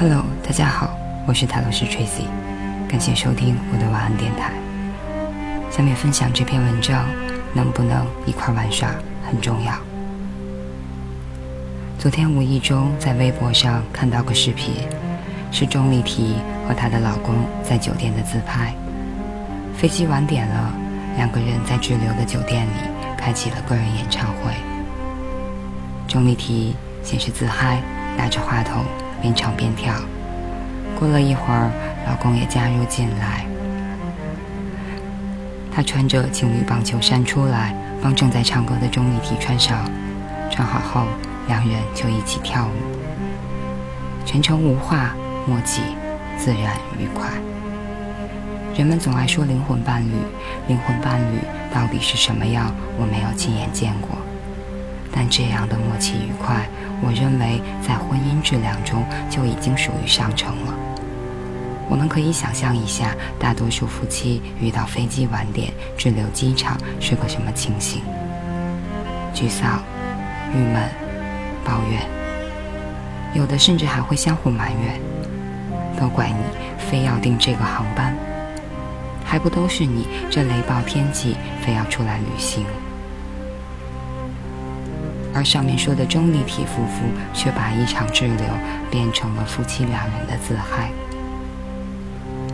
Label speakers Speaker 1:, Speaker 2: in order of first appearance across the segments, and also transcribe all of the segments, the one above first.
Speaker 1: Hello，大家好，我是塔罗斯 Tracy，感谢收听我的晚安电台。下面分享这篇文章，能不能一块玩耍很重要。昨天无意中在微博上看到个视频，是钟丽缇和她的老公在酒店的自拍。飞机晚点了，两个人在滞留的酒店里开启了个人演唱会。钟丽缇先是自嗨，拿着话筒。边唱边跳，过了一会儿，老公也加入进来。他穿着情侣棒球衫出来，帮正在唱歌的钟丽缇穿上。穿好后，两人就一起跳舞，全程无话，默契，自然愉快。人们总爱说灵魂伴侣，灵魂伴侣到底是什么样？我没有亲眼见过。但这样的默契愉快，我认为在婚姻质量中就已经属于上乘了。我们可以想象一下，大多数夫妻遇到飞机晚点、滞留机场是个什么情形：沮丧、郁闷、抱怨，有的甚至还会相互埋怨，都怪你非要订这个航班，还不都是你这雷暴天气非要出来旅行。而上面说的钟丽缇夫妇却把一场滞留变成了夫妻两人的自嗨。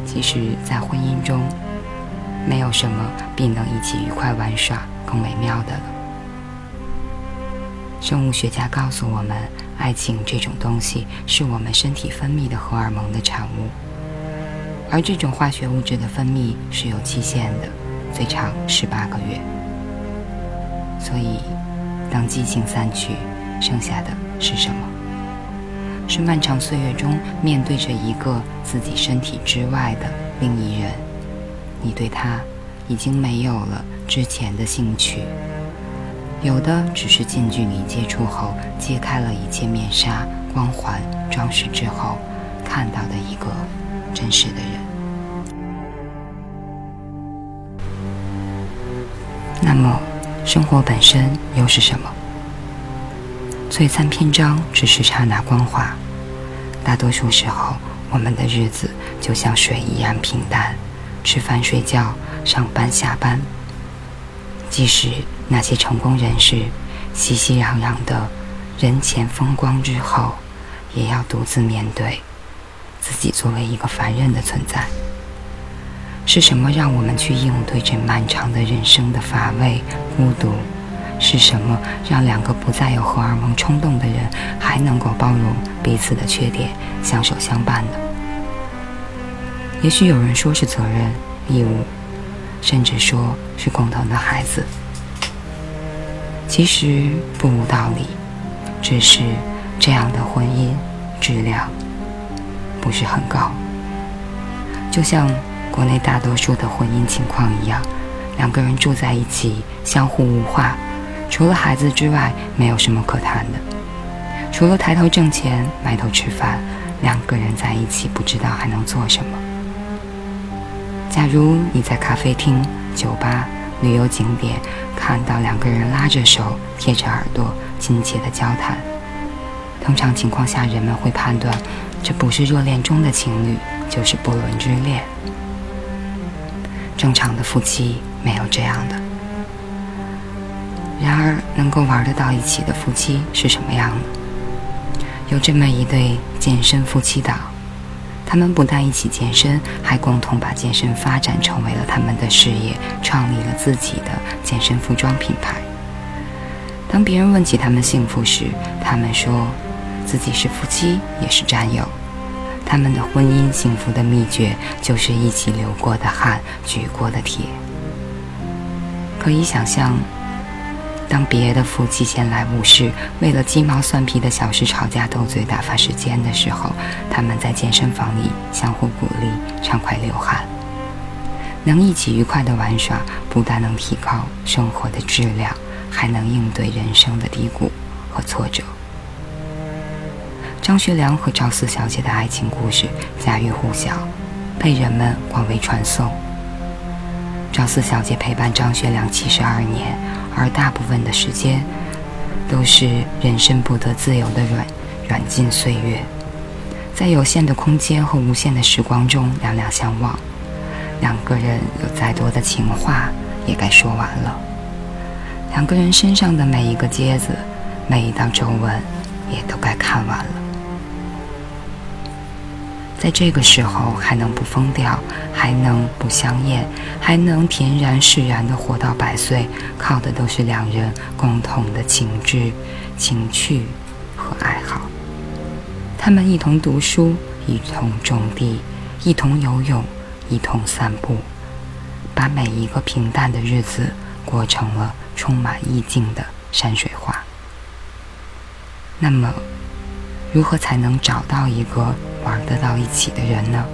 Speaker 1: 其实，在婚姻中，没有什么比能一起愉快玩耍更美妙的了。生物学家告诉我们，爱情这种东西是我们身体分泌的荷尔蒙的产物，而这种化学物质的分泌是有期限的，最长十八个月。所以。当激情散去，剩下的是什么？是漫长岁月中面对着一个自己身体之外的另一人，你对他已经没有了之前的兴趣，有的只是近距离接触后揭开了一切面纱、光环、装饰之后看到的一个真实的人。那么。生活本身又是什么？璀璨篇章只是刹那光华，大多数时候，我们的日子就像水一样平淡，吃饭、睡觉、上班、下班。即使那些成功人士熙熙攘攘的人前风光之后，也要独自面对自己作为一个凡人的存在。是什么让我们去应对这漫长的人生的乏味、孤独？是什么让两个不再有荷尔蒙冲动的人还能够包容彼此的缺点、相守相伴呢？也许有人说是责任、义务，甚至说是共同的孩子。其实不无道理，只是这样的婚姻质量不是很高，就像。国内大多数的婚姻情况一样，两个人住在一起，相互无话，除了孩子之外，没有什么可谈的。除了抬头挣钱、埋头吃饭，两个人在一起不知道还能做什么。假如你在咖啡厅、酒吧、旅游景点看到两个人拉着手、贴着耳朵、亲切的交谈，通常情况下，人们会判断这不是热恋中的情侣，就是不伦之恋。正常的夫妻没有这样的。然而，能够玩得到一起的夫妻是什么样的？有这么一对健身夫妻档，他们不但一起健身，还共同把健身发展成为了他们的事业，创立了自己的健身服装品牌。当别人问起他们幸福时，他们说自己是夫妻，也是战友。他们的婚姻幸福的秘诀，就是一起流过的汗，举过的铁。可以想象，当别的夫妻闲来无事，为了鸡毛蒜皮的小事吵架斗嘴、打发时间的时候，他们在健身房里相互鼓励，畅快流汗。能一起愉快的玩耍，不但能提高生活的质量，还能应对人生的低谷和挫折。张学良和赵四小姐的爱情故事家喻户晓，被人们广为传颂。赵四小姐陪伴张学良七十二年，而大部分的时间都是人生不得自由的软软禁岁月。在有限的空间和无限的时光中两两相望。两个人有再多的情话，也该说完了。两个人身上的每一个疖子，每一道皱纹，也都该看完了。在这个时候还能不疯掉，还能不香艳，还能恬然释然地活到百岁，靠的都是两人共同的情志、情趣和爱好。他们一同读书，一同种地，一同游泳。一同散步，把每一个平淡的日子过成了充满意境的山水画。那么，如何才能找到一个玩得到一起的人呢？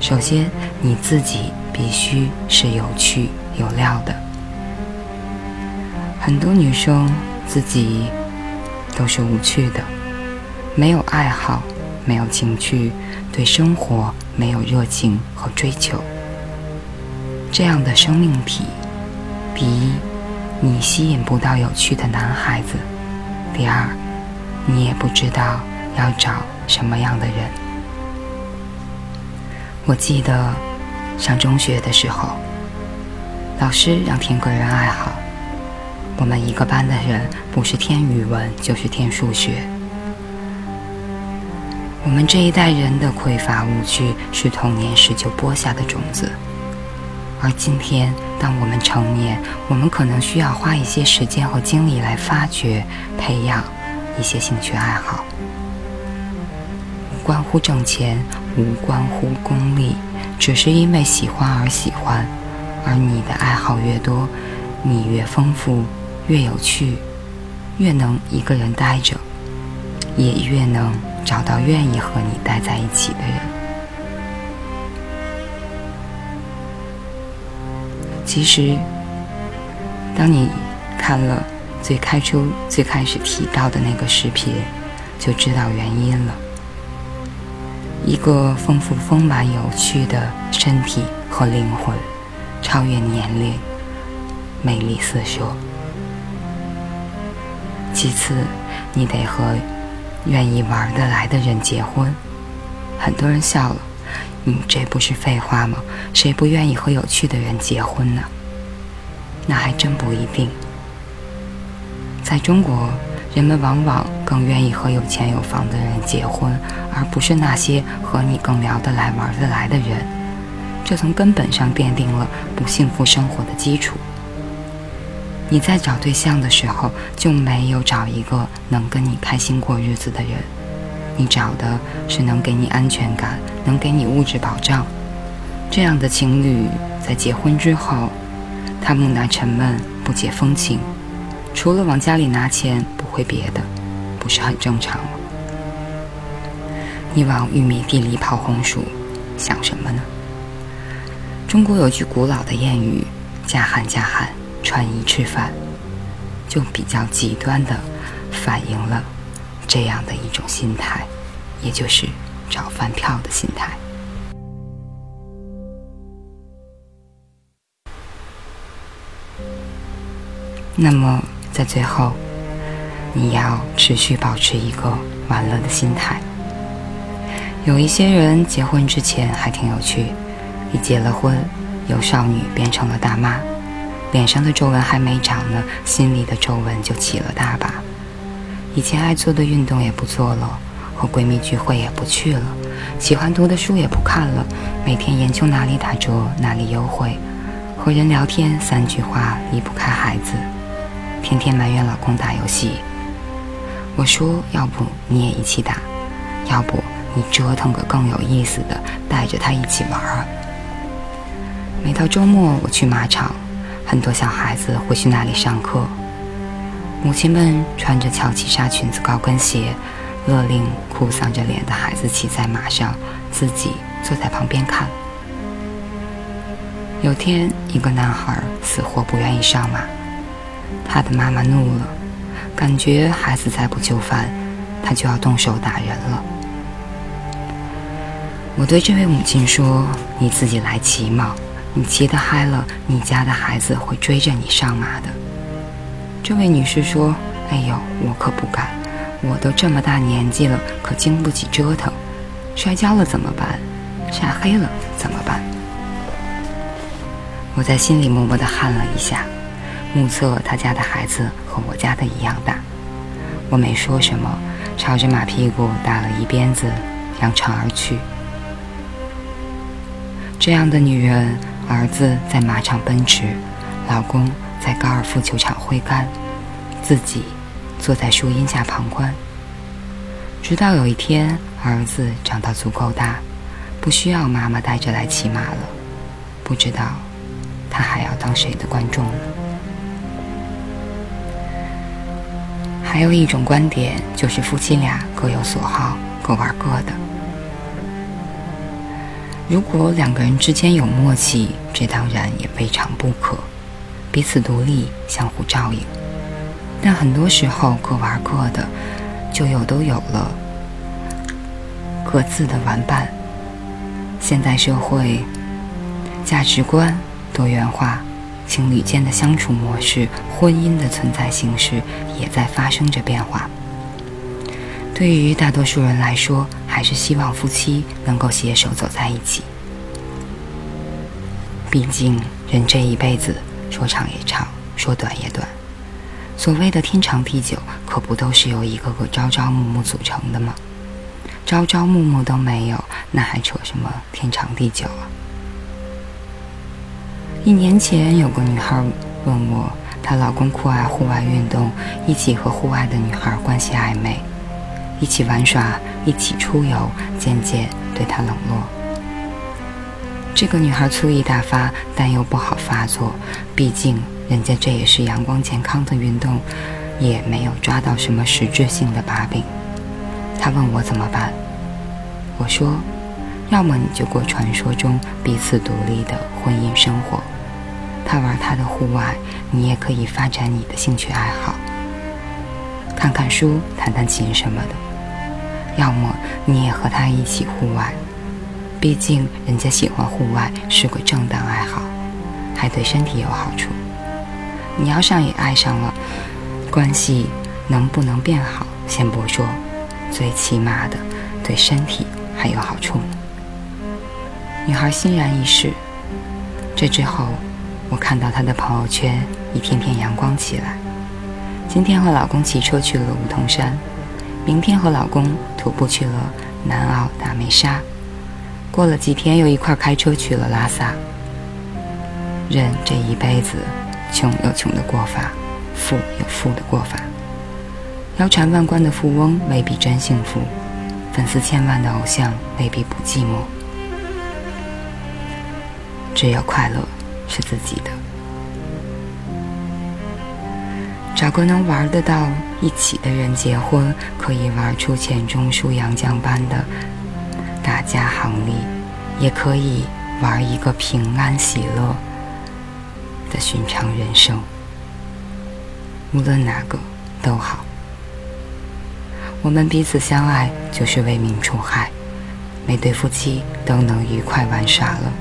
Speaker 1: 首先，你自己必须是有趣有料的。很多女生自己都是无趣的，没有爱好，没有情趣，对生活。没有热情和追求，这样的生命体，第一，你吸引不到有趣的男孩子；第二，你也不知道要找什么样的人。我记得上中学的时候，老师让填个人爱好，我们一个班的人不是填语文就是填数学。我们这一代人的匮乏无趣，是童年时就播下的种子。而今天，当我们成年，我们可能需要花一些时间和精力来发掘、培养一些兴趣爱好。关乎挣钱，无关乎功利，只是因为喜欢而喜欢。而你的爱好越多，你越丰富，越有趣，越能一个人待着，也越能。找到愿意和你待在一起的人。其实，当你看了最开初、最开始提到的那个视频，就知道原因了。一个丰富、丰满、有趣的身体和灵魂，超越年龄，魅力四射。其次，你得和。愿意玩得来的人结婚，很多人笑了。你这不是废话吗？谁不愿意和有趣的人结婚呢？那还真不一定。在中国，人们往往更愿意和有钱有房的人结婚，而不是那些和你更聊得来、玩得来的人。这从根本上奠定了不幸福生活的基础。你在找对象的时候，就没有找一个能跟你开心过日子的人，你找的是能给你安全感、能给你物质保障这样的情侣。在结婚之后，他木讷沉闷、不解风情，除了往家里拿钱，会别的，不是很正常吗？你往玉米地里跑红薯，想什么呢？中国有句古老的谚语：“嫁汉嫁汉。”穿衣吃饭，就比较极端的反映了这样的一种心态，也就是找饭票的心态。那么，在最后，你要持续保持一个玩乐的心态。有一些人结婚之前还挺有趣，一结了婚，由少女变成了大妈。脸上的皱纹还没长呢，心里的皱纹就起了大把。以前爱做的运动也不做了，和闺蜜聚会也不去了，喜欢读的书也不看了，每天研究哪里打折哪里优惠，和人聊天三句话离不开孩子，天天埋怨老公打游戏。我说，要不你也一起打，要不你折腾个更有意思的，带着他一起玩儿。每到周末，我去马场。很多小孩子会去那里上课，母亲们穿着乔其纱裙子、高跟鞋，勒令哭丧着脸的孩子骑在马上，自己坐在旁边看。有天，一个男孩死活不愿意上马，他的妈妈怒了，感觉孩子再不就范，他就要动手打人了。我对这位母亲说：“你自己来骑嘛。”你骑得嗨了，你家的孩子会追着你上马的。这位女士说：“哎呦，我可不敢，我都这么大年纪了，可经不起折腾。摔跤了怎么办？晒黑了怎么办？我在心里默默地汗了一下，目测他家的孩子和我家的一样大。我没说什么，朝着马屁股打了一鞭子，扬长而去。这样的女人，儿子在马场奔驰，老公在高尔夫球场挥杆，自己坐在树荫下旁观。直到有一天，儿子长到足够大，不需要妈妈带着来骑马了，不知道他还要当谁的观众呢？还有一种观点，就是夫妻俩各有所好，各玩各的。如果两个人之间有默契，这当然也未尝不可，彼此独立，相互照应。但很多时候，各玩各的。就又都有了各自的玩伴。现代社会价值观多元化，情侣间的相处模式、婚姻的存在形式也在发生着变化。对于大多数人来说，还是希望夫妻能够携手走在一起。毕竟人这一辈子，说长也长，说短也短。所谓的天长地久，可不都是由一个个朝朝暮暮组成的吗？朝朝暮暮都没有，那还扯什么天长地久啊？一年前，有个女孩问我，她老公酷爱户外运动，一起和户外的女孩关系暧昧，一起玩耍，一起出游，渐渐对她冷落。这个女孩醋意大发，但又不好发作，毕竟。人家这也是阳光健康的运动，也没有抓到什么实质性的把柄。他问我怎么办，我说：要么你就过传说中彼此独立的婚姻生活，他玩他的户外，你也可以发展你的兴趣爱好，看看书、弹弹琴什么的；要么你也和他一起户外，毕竟人家喜欢户外是个正当爱好，还对身体有好处。你要上也爱上了，关系能不能变好先不说，最起码的对身体还有好处呢。女孩欣然一试，这之后，我看到她的朋友圈一天天阳光起来。今天和老公骑车去了梧桐山，明天和老公徒步去了南澳大梅沙，过了几天又一块开车去了拉萨。人这一辈子。穷有穷的过法，富有富的过法。腰缠万贯的富翁未必真幸福，粉丝千万的偶像未必不寂寞。只有快乐是自己的。找个能玩得到一起的人结婚，可以玩出钱钟书杨绛般的大家行里，也可以玩一个平安喜乐。的寻常人生，无论哪个都好。我们彼此相爱，就是为民除害。每对夫妻都能愉快玩耍了，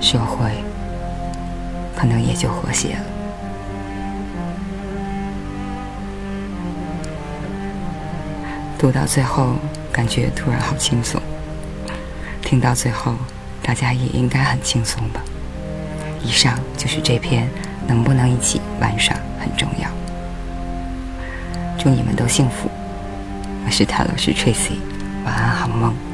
Speaker 1: 社会可能也就和谐了。读到最后，感觉突然好轻松。听到最后，大家也应该很轻松吧。以上就是这篇，能不能一起玩耍很重要。祝你们都幸福。我是泰罗斯 Tracy，晚安好梦。